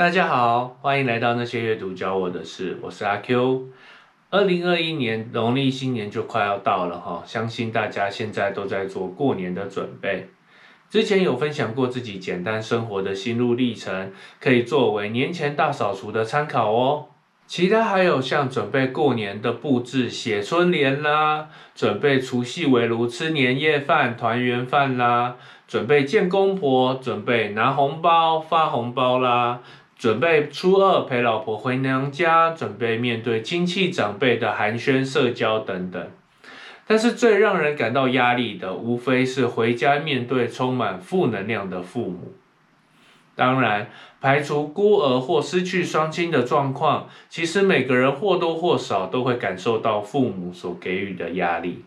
大家好，欢迎来到那些阅读教我的事，我是阿 Q。二零二一年农历新年就快要到了哈，相信大家现在都在做过年的准备。之前有分享过自己简单生活的心路历程，可以作为年前大扫除的参考哦。其他还有像准备过年的布置、写春联啦，准备除夕围炉吃年夜饭、团圆饭啦，准备见公婆、准备拿红包、发红包啦，准备初二陪老婆回娘家，准备面对亲戚长辈的寒暄社交等等。但是最让人感到压力的，无非是回家面对充满负能量的父母。当然，排除孤儿或失去双亲的状况，其实每个人或多或少都会感受到父母所给予的压力。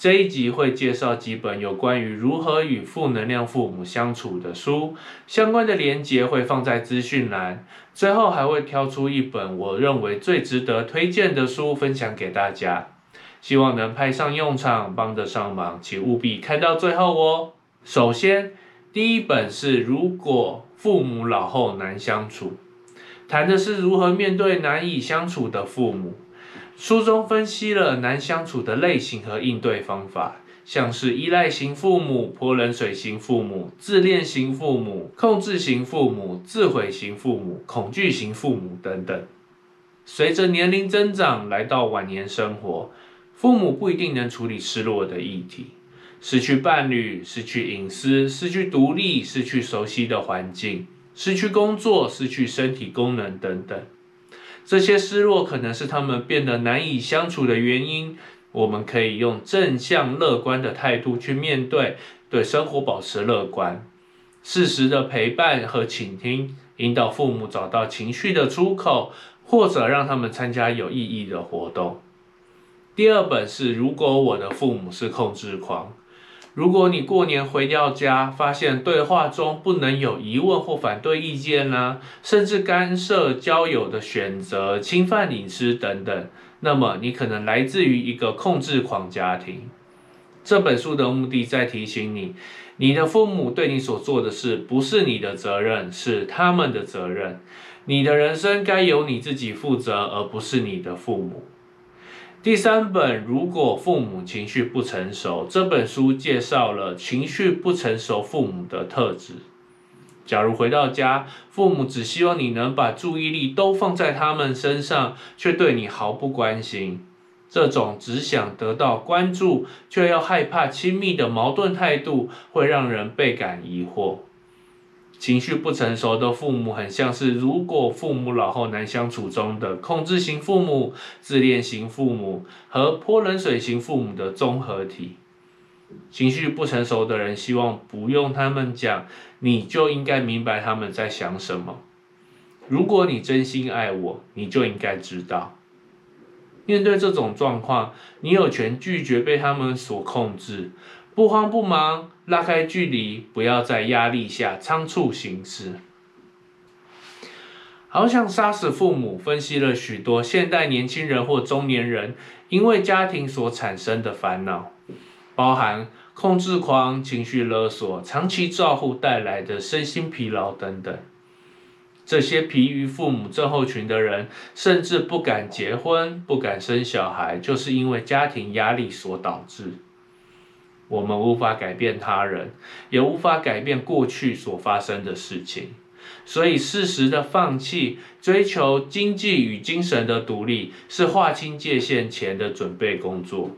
这一集会介绍几本有关于如何与负能量父母相处的书，相关的连结会放在资讯栏。最后还会挑出一本我认为最值得推荐的书分享给大家，希望能派上用场，帮得上忙，请务必看到最后哦。首先，第一本是如果。父母老后难相处，谈的是如何面对难以相处的父母。书中分析了难相处的类型和应对方法，像是依赖型父母、泼冷水型父母、自恋型父母、控制型父母、自毁型父母、恐惧型父母等等。随着年龄增长，来到晚年生活，父母不一定能处理失落的议题。失去伴侣，失去隐私，失去独立，失去熟悉的环境，失去工作，失去身体功能等等，这些失落可能是他们变得难以相处的原因。我们可以用正向乐观的态度去面对，对生活保持乐观，适时的陪伴和倾听，引导父母找到情绪的出口，或者让他们参加有意义的活动。第二本是，如果我的父母是控制狂。如果你过年回到家，发现对话中不能有疑问或反对意见呢，甚至干涉交友的选择、侵犯隐私等等，那么你可能来自于一个控制狂家庭。这本书的目的在提醒你，你的父母对你所做的事不是你的责任，是他们的责任。你的人生该由你自己负责，而不是你的父母。第三本，如果父母情绪不成熟，这本书介绍了情绪不成熟父母的特质。假如回到家，父母只希望你能把注意力都放在他们身上，却对你毫不关心，这种只想得到关注却又害怕亲密的矛盾态度，会让人倍感疑惑。情绪不成熟的父母很像是，如果父母老后难相处中的控制型父母、自恋型父母和泼冷水型父母的综合体。情绪不成熟的人希望不用他们讲，你就应该明白他们在想什么。如果你真心爱我，你就应该知道。面对这种状况，你有权拒绝被他们所控制。不慌不忙，拉开距离，不要在压力下仓促行事。好想杀死父母，分析了许多现代年轻人或中年人因为家庭所产生的烦恼，包含控制狂、情绪勒索、长期照护带来的身心疲劳等等。这些疲于父母症候群的人，甚至不敢结婚、不敢生小孩，就是因为家庭压力所导致。我们无法改变他人，也无法改变过去所发生的事情，所以适时的放弃追求经济与精神的独立，是划清界限前的准备工作。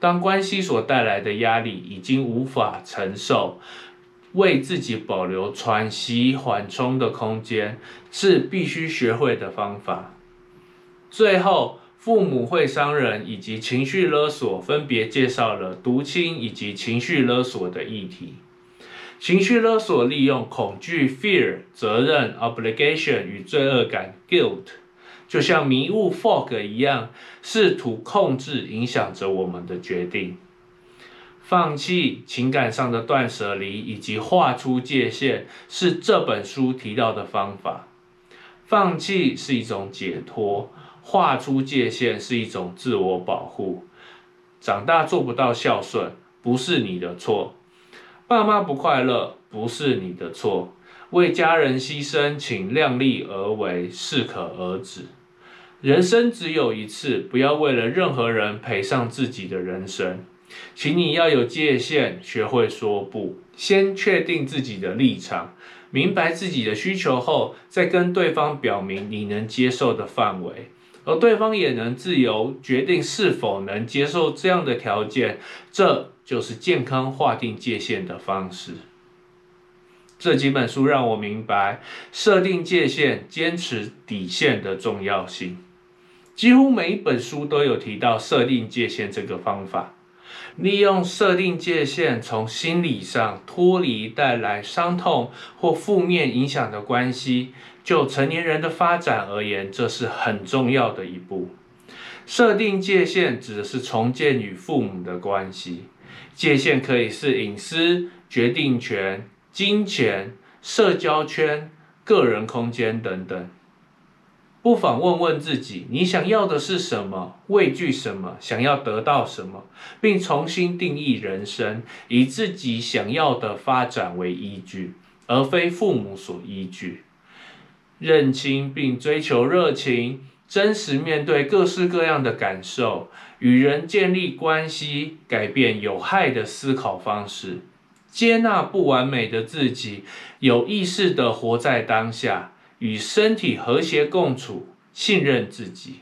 当关系所带来的压力已经无法承受，为自己保留喘息缓冲的空间，是必须学会的方法。最后。父母会伤人以及情绪勒索，分别介绍了毒亲以及情绪勒索的议题。情绪勒索利用恐惧 （fear）、责任 （obligation） 与罪恶感 （guilt），就像迷雾 （fog） 一样，试图控制、影响着我们的决定。放弃情感上的断舍离以及画出界限，是这本书提到的方法。放弃是一种解脱。画出界限是一种自我保护。长大做不到孝顺，不是你的错；爸妈不快乐，不是你的错；为家人牺牲，请量力而为，适可而止。人生只有一次，不要为了任何人赔上自己的人生。请你要有界限，学会说不，先确定自己的立场，明白自己的需求后，再跟对方表明你能接受的范围，而对方也能自由决定是否能接受这样的条件。这就是健康划定界限的方式。这几本书让我明白设定界限、坚持底线的重要性。几乎每一本书都有提到设定界限这个方法。利用设定界限，从心理上脱离带来伤痛或负面影响的关系。就成年人的发展而言，这是很重要的一步。设定界限指的是重建与父母的关系。界限可以是隐私、决定权、金钱、社交圈、个人空间等等。不妨问问自己：你想要的是什么？畏惧什么？想要得到什么？并重新定义人生，以自己想要的发展为依据，而非父母所依据。认清并追求热情，真实面对各式各样的感受，与人建立关系，改变有害的思考方式，接纳不完美的自己，有意识的活在当下。与身体和谐共处，信任自己。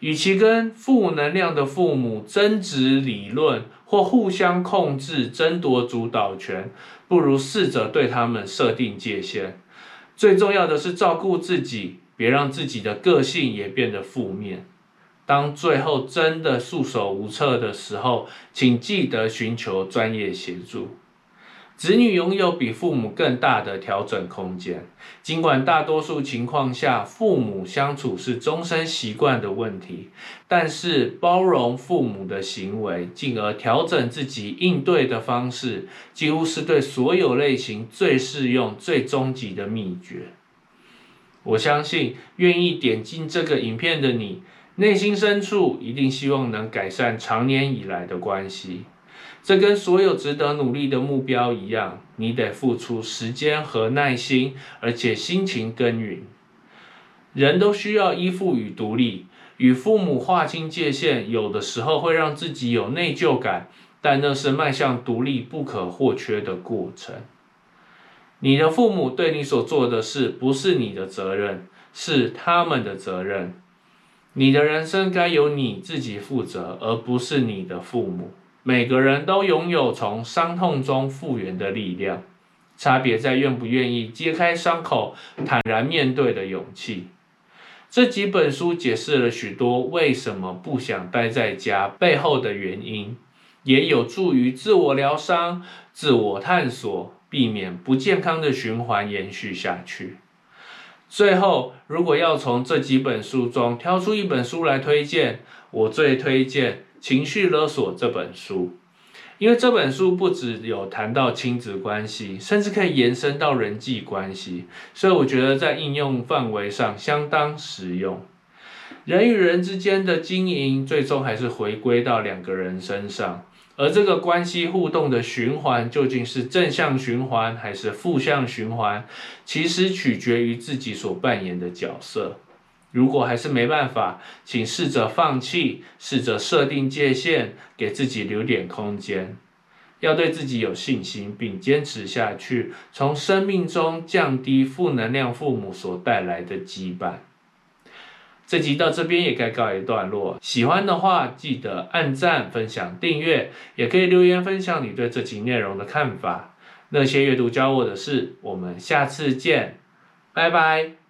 与其跟负能量的父母争执理论或互相控制、争夺主导权，不如试着对他们设定界限。最重要的是照顾自己，别让自己的个性也变得负面。当最后真的束手无策的时候，请记得寻求专业协助。子女拥有比父母更大的调整空间，尽管大多数情况下父母相处是终身习惯的问题，但是包容父母的行为，进而调整自己应对的方式，几乎是对所有类型最适用、最终极的秘诀。我相信，愿意点进这个影片的你，内心深处一定希望能改善长年以来的关系。这跟所有值得努力的目标一样，你得付出时间和耐心，而且辛勤耕耘。人都需要依附与独立，与父母划清界限，有的时候会让自己有内疚感，但那是迈向独立不可或缺的过程。你的父母对你所做的事不是你的责任，是他们的责任。你的人生该由你自己负责，而不是你的父母。每个人都拥有从伤痛中复原的力量，差别在愿不愿意揭开伤口、坦然面对的勇气。这几本书解释了许多为什么不想待在家背后的原因，也有助于自我疗伤、自我探索，避免不健康的循环延续下去。最后，如果要从这几本书中挑出一本书来推荐，我最推荐。情绪勒索这本书，因为这本书不只有谈到亲子关系，甚至可以延伸到人际关系，所以我觉得在应用范围上相当实用。人与人之间的经营，最终还是回归到两个人身上，而这个关系互动的循环，究竟是正向循环还是负向循环，其实取决于自己所扮演的角色。如果还是没办法，请试着放弃，试着设定界限，给自己留点空间。要对自己有信心，并坚持下去，从生命中降低负能量父母所带来的羁绊。这集到这边也该告一段落。喜欢的话，记得按赞、分享、订阅，也可以留言分享你对这集内容的看法。那些阅读教我的事，我们下次见，拜拜。